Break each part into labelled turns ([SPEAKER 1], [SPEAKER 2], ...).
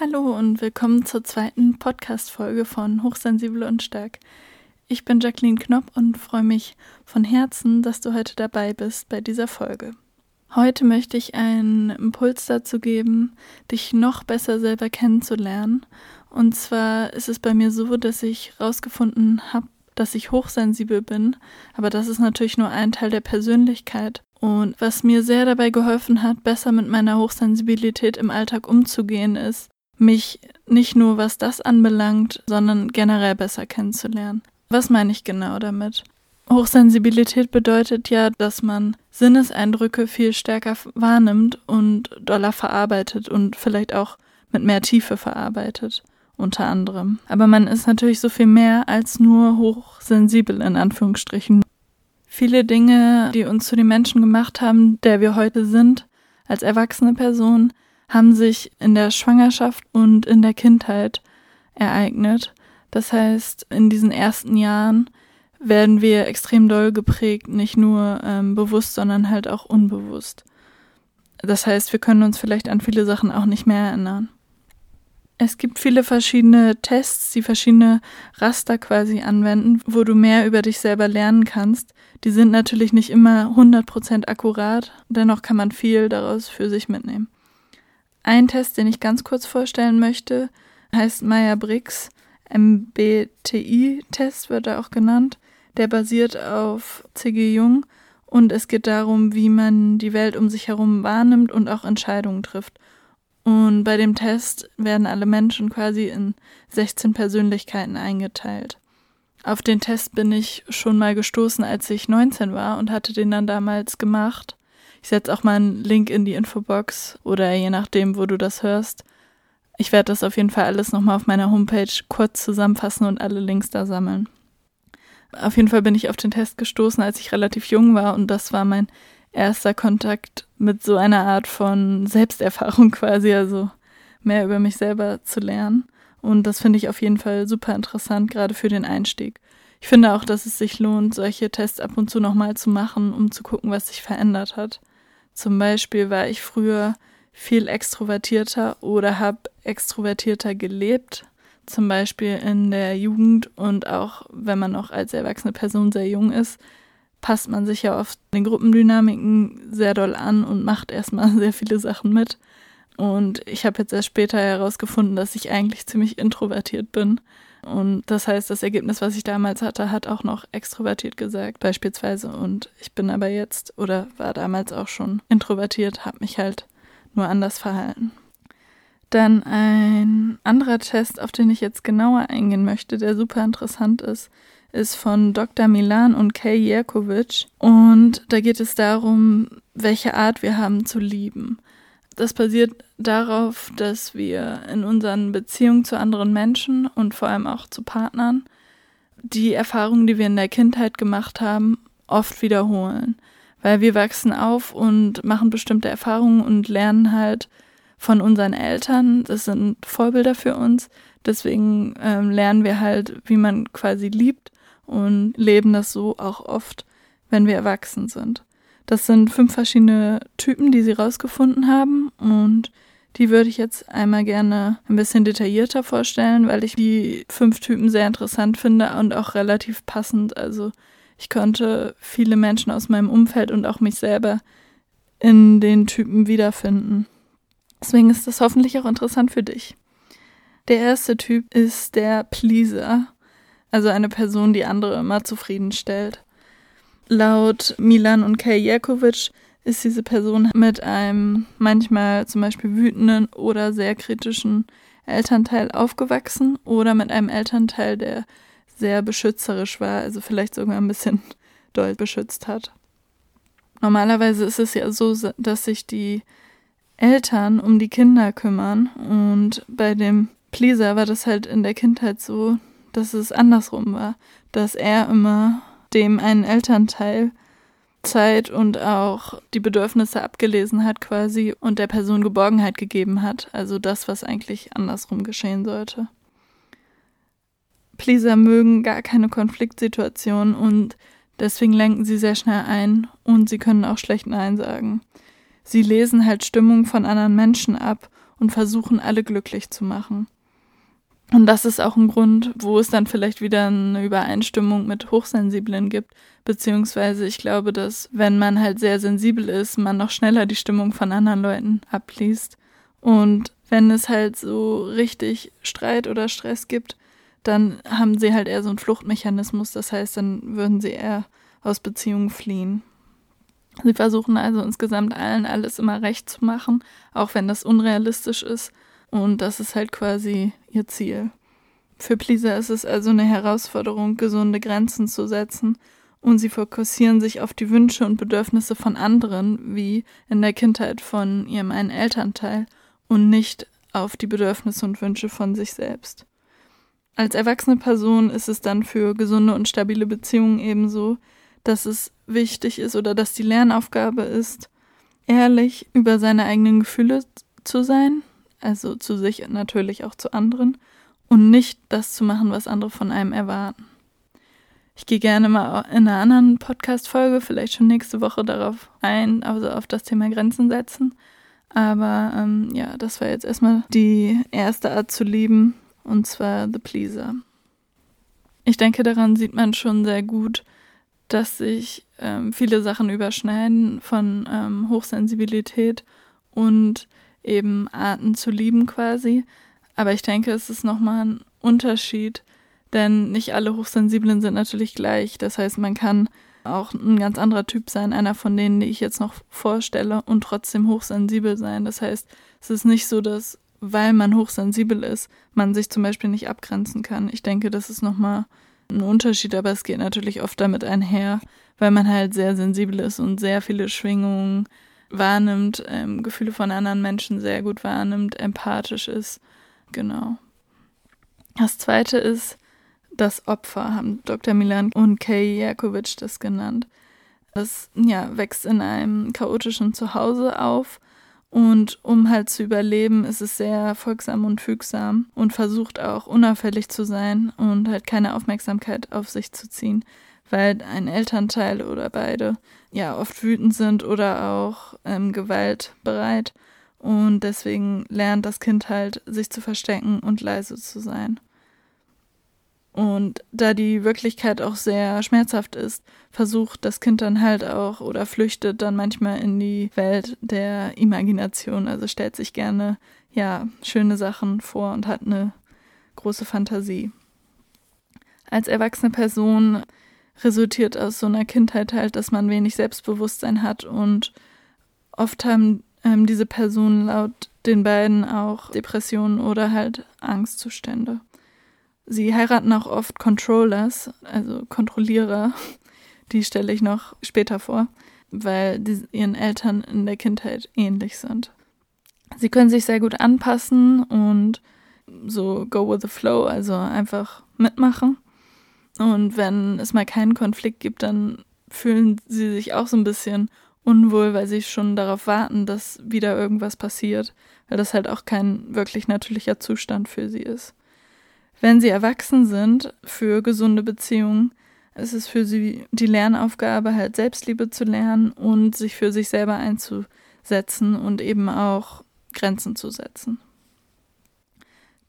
[SPEAKER 1] Hallo und willkommen zur zweiten Podcast-Folge von Hochsensibel und Stark. Ich bin Jacqueline Knopp und freue mich von Herzen, dass du heute dabei bist bei dieser Folge. Heute möchte ich einen Impuls dazu geben, dich noch besser selber kennenzulernen. Und zwar ist es bei mir so, dass ich herausgefunden habe, dass ich hochsensibel bin, aber das ist natürlich nur ein Teil der Persönlichkeit. Und was mir sehr dabei geholfen hat, besser mit meiner Hochsensibilität im Alltag umzugehen, ist, mich nicht nur was das anbelangt, sondern generell besser kennenzulernen. Was meine ich genau damit? Hochsensibilität bedeutet ja, dass man Sinneseindrücke viel stärker wahrnimmt und doller verarbeitet und vielleicht auch mit mehr Tiefe verarbeitet, unter anderem. Aber man ist natürlich so viel mehr als nur hochsensibel in Anführungsstrichen. Viele Dinge, die uns zu den Menschen gemacht haben, der wir heute sind, als erwachsene Person, haben sich in der Schwangerschaft und in der Kindheit ereignet. Das heißt, in diesen ersten Jahren werden wir extrem doll geprägt, nicht nur ähm, bewusst, sondern halt auch unbewusst. Das heißt, wir können uns vielleicht an viele Sachen auch nicht mehr erinnern. Es gibt viele verschiedene Tests, die verschiedene Raster quasi anwenden, wo du mehr über dich selber lernen kannst. Die sind natürlich nicht immer 100% akkurat, dennoch kann man viel daraus für sich mitnehmen. Ein Test, den ich ganz kurz vorstellen möchte, heißt Meyer-Briggs MBTI-Test, wird er auch genannt. Der basiert auf C.G. Jung und es geht darum, wie man die Welt um sich herum wahrnimmt und auch Entscheidungen trifft. Und bei dem Test werden alle Menschen quasi in 16 Persönlichkeiten eingeteilt. Auf den Test bin ich schon mal gestoßen, als ich 19 war und hatte den dann damals gemacht. Ich setze auch mal einen Link in die Infobox oder je nachdem, wo du das hörst. Ich werde das auf jeden Fall alles nochmal auf meiner Homepage kurz zusammenfassen und alle Links da sammeln. Auf jeden Fall bin ich auf den Test gestoßen, als ich relativ jung war und das war mein erster Kontakt mit so einer Art von Selbsterfahrung quasi, also mehr über mich selber zu lernen. Und das finde ich auf jeden Fall super interessant, gerade für den Einstieg. Ich finde auch, dass es sich lohnt, solche Tests ab und zu nochmal zu machen, um zu gucken, was sich verändert hat. Zum Beispiel war ich früher viel extrovertierter oder habe extrovertierter gelebt, zum Beispiel in der Jugend und auch wenn man noch als erwachsene Person sehr jung ist, passt man sich ja oft den Gruppendynamiken sehr doll an und macht erstmal sehr viele Sachen mit. Und ich habe jetzt erst später herausgefunden, dass ich eigentlich ziemlich introvertiert bin und das heißt, das Ergebnis, was ich damals hatte, hat auch noch extrovertiert gesagt, beispielsweise. Und ich bin aber jetzt oder war damals auch schon introvertiert, habe mich halt nur anders verhalten. Dann ein anderer Test, auf den ich jetzt genauer eingehen möchte, der super interessant ist, ist von Dr. Milan und Kay Jerkovic. Und da geht es darum, welche Art wir haben zu lieben. Das basiert darauf, dass wir in unseren Beziehungen zu anderen Menschen und vor allem auch zu Partnern die Erfahrungen, die wir in der Kindheit gemacht haben, oft wiederholen. Weil wir wachsen auf und machen bestimmte Erfahrungen und lernen halt von unseren Eltern. Das sind Vorbilder für uns. Deswegen ähm, lernen wir halt, wie man quasi liebt und leben das so auch oft, wenn wir erwachsen sind. Das sind fünf verschiedene Typen, die sie rausgefunden haben und die würde ich jetzt einmal gerne ein bisschen detaillierter vorstellen, weil ich die fünf Typen sehr interessant finde und auch relativ passend. Also ich konnte viele Menschen aus meinem Umfeld und auch mich selber in den Typen wiederfinden. Deswegen ist das hoffentlich auch interessant für dich. Der erste Typ ist der Pleaser, also eine Person, die andere immer zufriedenstellt. Laut Milan und Kay Jerkovic ist diese Person mit einem manchmal zum Beispiel wütenden oder sehr kritischen Elternteil aufgewachsen oder mit einem Elternteil, der sehr beschützerisch war, also vielleicht sogar ein bisschen doll beschützt hat. Normalerweise ist es ja so, dass sich die Eltern um die Kinder kümmern und bei dem Pleaser war das halt in der Kindheit so, dass es andersrum war, dass er immer dem ein Elternteil Zeit und auch die Bedürfnisse abgelesen hat quasi und der Person Geborgenheit gegeben hat, also das, was eigentlich andersrum geschehen sollte. Pleaser mögen gar keine Konfliktsituationen und deswegen lenken sie sehr schnell ein und sie können auch schlecht Nein sagen. Sie lesen halt Stimmung von anderen Menschen ab und versuchen, alle glücklich zu machen. Und das ist auch ein Grund, wo es dann vielleicht wieder eine Übereinstimmung mit Hochsensiblen gibt. Beziehungsweise ich glaube, dass wenn man halt sehr sensibel ist, man noch schneller die Stimmung von anderen Leuten abliest. Und wenn es halt so richtig Streit oder Stress gibt, dann haben sie halt eher so einen Fluchtmechanismus. Das heißt, dann würden sie eher aus Beziehungen fliehen. Sie versuchen also insgesamt allen alles immer recht zu machen, auch wenn das unrealistisch ist und das ist halt quasi ihr Ziel. Für Pleaser ist es also eine Herausforderung, gesunde Grenzen zu setzen und sie fokussieren sich auf die Wünsche und Bedürfnisse von anderen, wie in der Kindheit von ihrem einen Elternteil, und nicht auf die Bedürfnisse und Wünsche von sich selbst. Als erwachsene Person ist es dann für gesunde und stabile Beziehungen ebenso, dass es wichtig ist oder dass die Lernaufgabe ist, ehrlich über seine eigenen Gefühle zu sein also zu sich und natürlich auch zu anderen, und nicht das zu machen, was andere von einem erwarten. Ich gehe gerne mal in einer anderen Podcast-Folge, vielleicht schon nächste Woche darauf ein, also auf das Thema Grenzen setzen. Aber ähm, ja, das war jetzt erstmal die erste Art zu lieben, und zwar The Pleaser. Ich denke, daran sieht man schon sehr gut, dass sich ähm, viele Sachen überschneiden von ähm, Hochsensibilität und eben Arten zu lieben quasi. Aber ich denke, es ist nochmal ein Unterschied, denn nicht alle Hochsensiblen sind natürlich gleich. Das heißt, man kann auch ein ganz anderer Typ sein, einer von denen, die ich jetzt noch vorstelle, und trotzdem hochsensibel sein. Das heißt, es ist nicht so, dass, weil man hochsensibel ist, man sich zum Beispiel nicht abgrenzen kann. Ich denke, das ist nochmal ein Unterschied, aber es geht natürlich oft damit einher, weil man halt sehr sensibel ist und sehr viele Schwingungen wahrnimmt, ähm, Gefühle von anderen Menschen sehr gut wahrnimmt, empathisch ist. Genau. Das zweite ist das Opfer, haben Dr. Milan und Kay Jakovic das genannt. Das ja, wächst in einem chaotischen Zuhause auf und um halt zu überleben, ist es sehr folgsam und fügsam und versucht auch unauffällig zu sein und halt keine Aufmerksamkeit auf sich zu ziehen weil ein Elternteil oder beide ja oft wütend sind oder auch ähm, gewaltbereit. Und deswegen lernt das Kind halt, sich zu verstecken und leise zu sein. Und da die Wirklichkeit auch sehr schmerzhaft ist, versucht das Kind dann halt auch oder flüchtet dann manchmal in die Welt der Imagination. Also stellt sich gerne, ja, schöne Sachen vor und hat eine große Fantasie. Als erwachsene Person resultiert aus so einer Kindheit halt, dass man wenig Selbstbewusstsein hat und oft haben ähm, diese Personen laut den beiden auch Depressionen oder halt Angstzustände. Sie heiraten auch oft Controllers, also Kontrollierer, die stelle ich noch später vor, weil die ihren Eltern in der Kindheit ähnlich sind. Sie können sich sehr gut anpassen und so go with the flow, also einfach mitmachen. Und wenn es mal keinen Konflikt gibt, dann fühlen sie sich auch so ein bisschen unwohl, weil sie schon darauf warten, dass wieder irgendwas passiert, weil das halt auch kein wirklich natürlicher Zustand für sie ist. Wenn sie erwachsen sind für gesunde Beziehungen, ist es für sie die Lernaufgabe, halt Selbstliebe zu lernen und sich für sich selber einzusetzen und eben auch Grenzen zu setzen.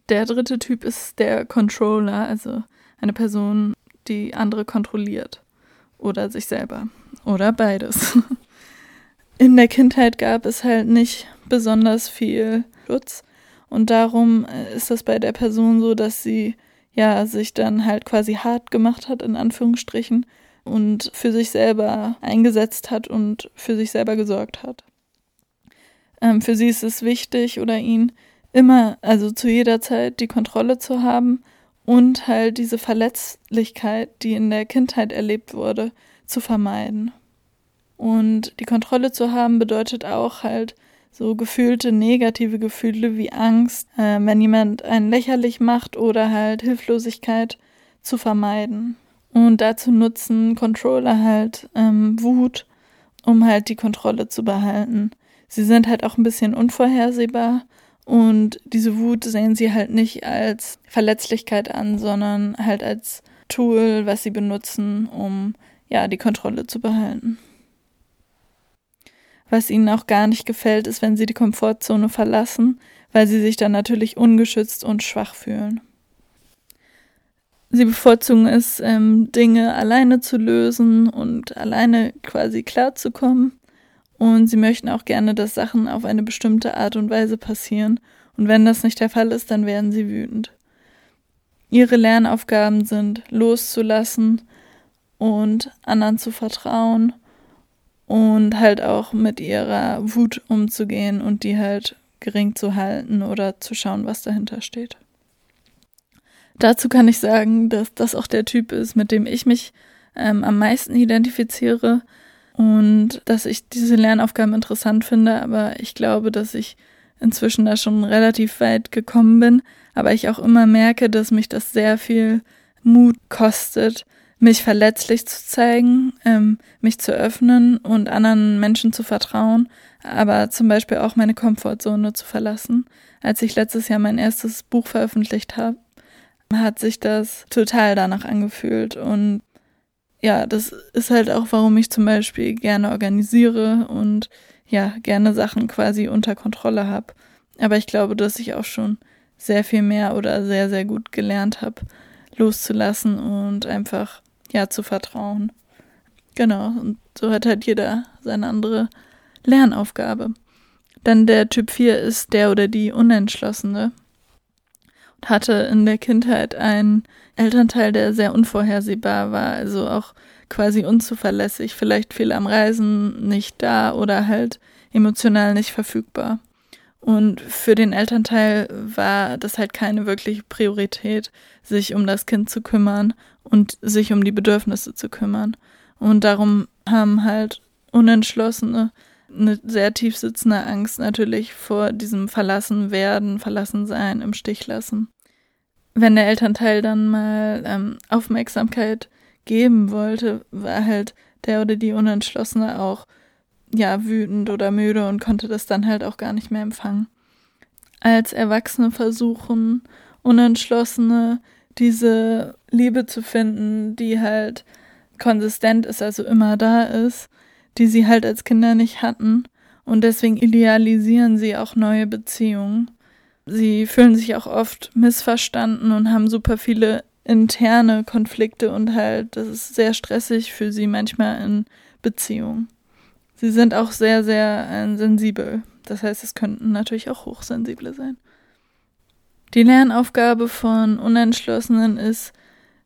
[SPEAKER 1] Der dritte Typ ist der Controller, also eine Person, die andere kontrolliert. Oder sich selber. Oder beides. In der Kindheit gab es halt nicht besonders viel Schutz. Und darum äh, ist es bei der Person so, dass sie ja sich dann halt quasi hart gemacht hat, in Anführungsstrichen, und für sich selber eingesetzt hat und für sich selber gesorgt hat. Ähm, für sie ist es wichtig oder ihn immer, also zu jeder Zeit die Kontrolle zu haben und halt diese Verletzlichkeit, die in der Kindheit erlebt wurde, zu vermeiden. Und die Kontrolle zu haben bedeutet auch halt so gefühlte negative Gefühle wie Angst, äh, wenn jemand einen lächerlich macht oder halt Hilflosigkeit zu vermeiden. Und dazu nutzen Controller halt ähm, Wut, um halt die Kontrolle zu behalten. Sie sind halt auch ein bisschen unvorhersehbar und diese Wut sehen sie halt nicht als Verletzlichkeit an, sondern halt als Tool, was sie benutzen, um ja die Kontrolle zu behalten. Was ihnen auch gar nicht gefällt, ist, wenn sie die Komfortzone verlassen, weil sie sich dann natürlich ungeschützt und schwach fühlen. Sie bevorzugen es, ähm, Dinge alleine zu lösen und alleine quasi klarzukommen. Und sie möchten auch gerne, dass Sachen auf eine bestimmte Art und Weise passieren. Und wenn das nicht der Fall ist, dann werden sie wütend. Ihre Lernaufgaben sind loszulassen und anderen zu vertrauen und halt auch mit ihrer Wut umzugehen und die halt gering zu halten oder zu schauen, was dahinter steht. Dazu kann ich sagen, dass das auch der Typ ist, mit dem ich mich ähm, am meisten identifiziere und dass ich diese Lernaufgaben interessant finde, aber ich glaube, dass ich inzwischen da schon relativ weit gekommen bin, aber ich auch immer merke, dass mich das sehr viel Mut kostet, mich verletzlich zu zeigen, ähm, mich zu öffnen und anderen Menschen zu vertrauen, aber zum Beispiel auch meine Komfortzone zu verlassen. Als ich letztes Jahr mein erstes Buch veröffentlicht habe, hat sich das total danach angefühlt. Und ja, das ist halt auch, warum ich zum Beispiel gerne organisiere und ja, gerne Sachen quasi unter Kontrolle habe. Aber ich glaube, dass ich auch schon sehr viel mehr oder sehr, sehr gut gelernt habe, loszulassen und einfach, ja, zu vertrauen. Genau, und so hat halt jeder seine andere Lernaufgabe. Dann der Typ 4 ist der oder die Unentschlossene hatte in der Kindheit einen Elternteil, der sehr unvorhersehbar war, also auch quasi unzuverlässig, vielleicht viel am Reisen nicht da oder halt emotional nicht verfügbar. Und für den Elternteil war das halt keine wirkliche Priorität, sich um das Kind zu kümmern und sich um die Bedürfnisse zu kümmern. Und darum haben halt Unentschlossene eine sehr tief sitzende Angst natürlich vor diesem Verlassen werden, verlassen sein, im Stich lassen. Wenn der Elternteil dann mal ähm, Aufmerksamkeit geben wollte, war halt der oder die Unentschlossene auch ja wütend oder müde und konnte das dann halt auch gar nicht mehr empfangen. Als Erwachsene versuchen Unentschlossene diese Liebe zu finden, die halt konsistent ist, also immer da ist, die sie halt als Kinder nicht hatten. Und deswegen idealisieren sie auch neue Beziehungen. Sie fühlen sich auch oft missverstanden und haben super viele interne Konflikte und halt, das ist sehr stressig für sie manchmal in Beziehungen. Sie sind auch sehr, sehr äh, sensibel. Das heißt, es könnten natürlich auch hochsensible sein. Die Lernaufgabe von Unentschlossenen ist,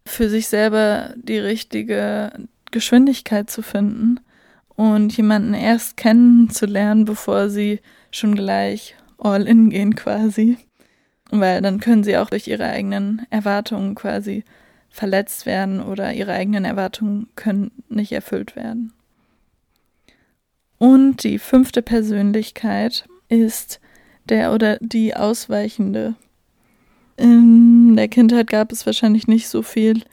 [SPEAKER 1] für sich selber die richtige Geschwindigkeit zu finden und jemanden erst kennenzulernen, bevor sie schon gleich all in gehen quasi. Weil dann können sie auch durch ihre eigenen Erwartungen quasi verletzt werden oder ihre eigenen Erwartungen können nicht erfüllt werden. Und die fünfte Persönlichkeit ist der oder die Ausweichende. In der Kindheit gab es wahrscheinlich nicht so viel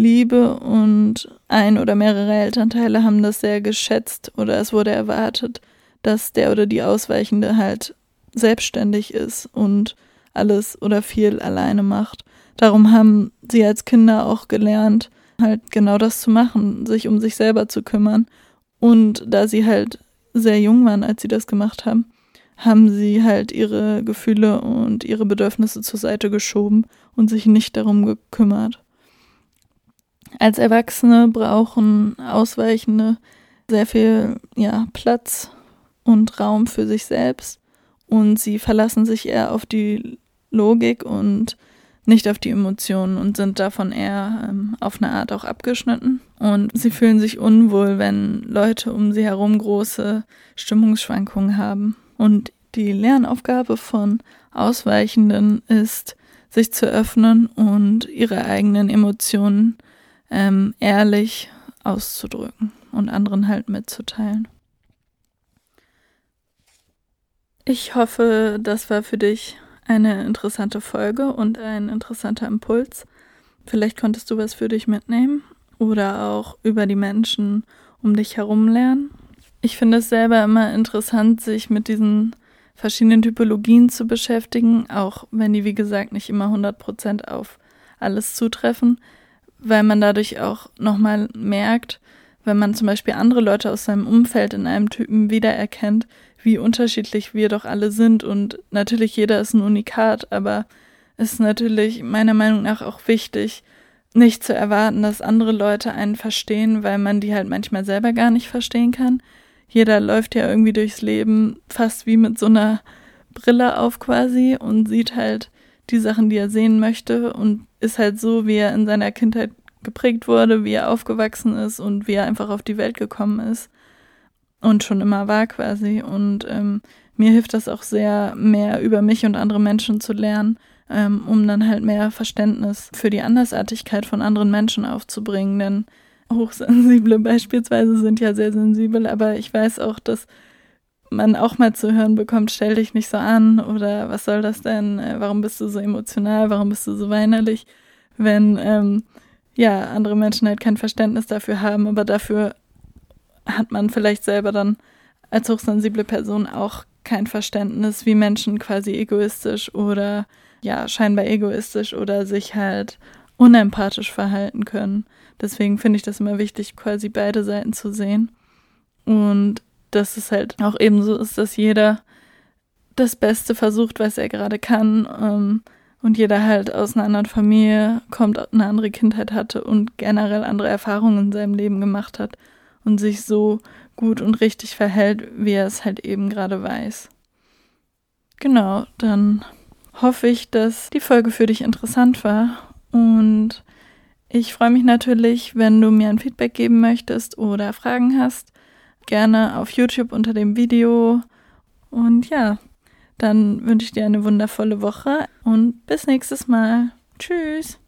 [SPEAKER 1] Liebe und ein oder mehrere Elternteile haben das sehr geschätzt oder es wurde erwartet, dass der oder die Ausweichende halt selbstständig ist und alles oder viel alleine macht. Darum haben sie als Kinder auch gelernt, halt genau das zu machen, sich um sich selber zu kümmern. Und da sie halt sehr jung waren, als sie das gemacht haben, haben sie halt ihre Gefühle und ihre Bedürfnisse zur Seite geschoben und sich nicht darum gekümmert. Als Erwachsene brauchen Ausweichende sehr viel ja, Platz und Raum für sich selbst und sie verlassen sich eher auf die Logik und nicht auf die Emotionen und sind davon eher ähm, auf eine Art auch abgeschnitten. Und sie fühlen sich unwohl, wenn Leute um sie herum große Stimmungsschwankungen haben. Und die Lernaufgabe von Ausweichenden ist, sich zu öffnen und ihre eigenen Emotionen ähm, ehrlich auszudrücken und anderen halt mitzuteilen. Ich hoffe, das war für dich eine interessante Folge und ein interessanter Impuls. Vielleicht konntest du was für dich mitnehmen oder auch über die Menschen um dich herum lernen. Ich finde es selber immer interessant, sich mit diesen verschiedenen Typologien zu beschäftigen, auch wenn die, wie gesagt, nicht immer 100% auf alles zutreffen weil man dadurch auch nochmal merkt, wenn man zum Beispiel andere Leute aus seinem Umfeld in einem Typen wiedererkennt, wie unterschiedlich wir doch alle sind. Und natürlich jeder ist ein Unikat, aber es ist natürlich meiner Meinung nach auch wichtig, nicht zu erwarten, dass andere Leute einen verstehen, weil man die halt manchmal selber gar nicht verstehen kann. Jeder läuft ja irgendwie durchs Leben fast wie mit so einer Brille auf quasi und sieht halt die Sachen, die er sehen möchte und ist halt so, wie er in seiner Kindheit geprägt wurde, wie er aufgewachsen ist und wie er einfach auf die Welt gekommen ist und schon immer war quasi. Und ähm, mir hilft das auch sehr, mehr über mich und andere Menschen zu lernen, ähm, um dann halt mehr Verständnis für die Andersartigkeit von anderen Menschen aufzubringen. Denn Hochsensible beispielsweise sind ja sehr sensibel, aber ich weiß auch, dass man auch mal zu hören bekommt, stell dich nicht so an oder was soll das denn, äh, warum bist du so emotional, warum bist du so weinerlich, wenn ähm, ja andere Menschen halt kein Verständnis dafür haben, aber dafür hat man vielleicht selber dann als hochsensible Person auch kein Verständnis, wie Menschen quasi egoistisch oder ja, scheinbar egoistisch oder sich halt unempathisch verhalten können. Deswegen finde ich das immer wichtig, quasi beide Seiten zu sehen. Und dass es halt auch eben so ist, dass jeder das Beste versucht, was er gerade kann. Ähm, und jeder halt aus einer anderen Familie kommt, eine andere Kindheit hatte und generell andere Erfahrungen in seinem Leben gemacht hat und sich so gut und richtig verhält, wie er es halt eben gerade weiß. Genau, dann hoffe ich, dass die Folge für dich interessant war und ich freue mich natürlich, wenn du mir ein Feedback geben möchtest oder Fragen hast. Gerne auf YouTube unter dem Video. Und ja, dann wünsche ich dir eine wundervolle Woche und bis nächstes Mal. Tschüss.